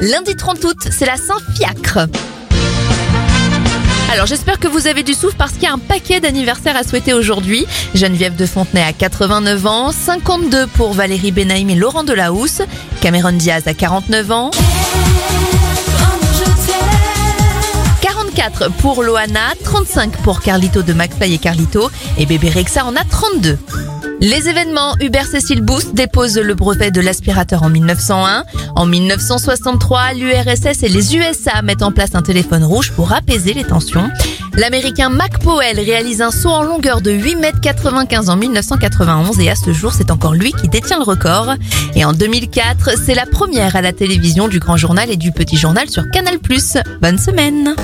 Lundi 30 août, c'est la Saint-Fiacre. Alors j'espère que vous avez du souffle parce qu'il y a un paquet d'anniversaires à souhaiter aujourd'hui. Geneviève de Fontenay à 89 ans, 52 pour Valérie Benaïm et Laurent Delahousse, Cameron Diaz à 49 ans, 44 pour Loana, 35 pour Carlito de McFly et Carlito et bébé Rexa en a 32. Les événements Hubert Cécile Boost dépose le brevet de l'aspirateur en 1901. En 1963, l'URSS et les USA mettent en place un téléphone rouge pour apaiser les tensions. L'américain Mac Powell réalise un saut en longueur de 8 mètres 95 en 1991 et à ce jour, c'est encore lui qui détient le record. Et en 2004, c'est la première à la télévision du Grand Journal et du Petit Journal sur Canal+. Bonne semaine